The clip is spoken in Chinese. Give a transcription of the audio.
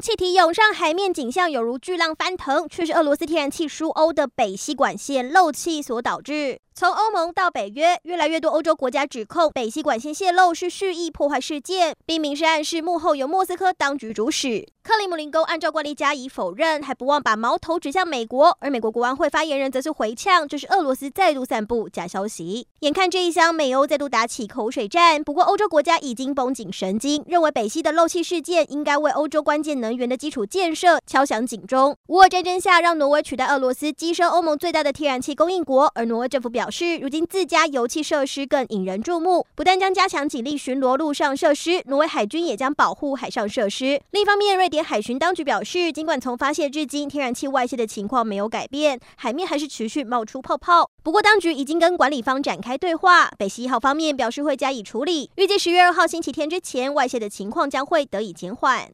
气体涌上海面，景象犹如巨浪翻腾，却是俄罗斯天然气输欧的北溪管线漏气所导致。从欧盟到北约，越来越多欧洲国家指控北溪管线泄漏是蓄意破坏事件，并明示暗示幕后由莫斯科当局主使。克里姆林宫按照惯例加以否认，还不忘把矛头指向美国，而美国国安会发言人则是回呛，这是俄罗斯再度散布假消息。眼看这一厢美欧再度打起口水战，不过欧洲国家已经绷紧神经，认为北溪的漏气事件应该为欧洲关键能能源的基础建设敲响警钟。乌俄战争下，让挪威取代俄罗斯跻身欧盟最大的天然气供应国，而挪威政府表示。如今自家油气设施更引人注目，不但将加强警力巡逻陆上设施，挪威海军也将保护海上设施。另一方面，瑞典海巡当局表示，尽管从发泄至今天然气外泄的情况没有改变，海面还是持续冒出泡泡。不过，当局已经跟管理方展开对话，北溪一号方面表示会加以处理，预计十月二号星期天之前外泄的情况将会得以减缓。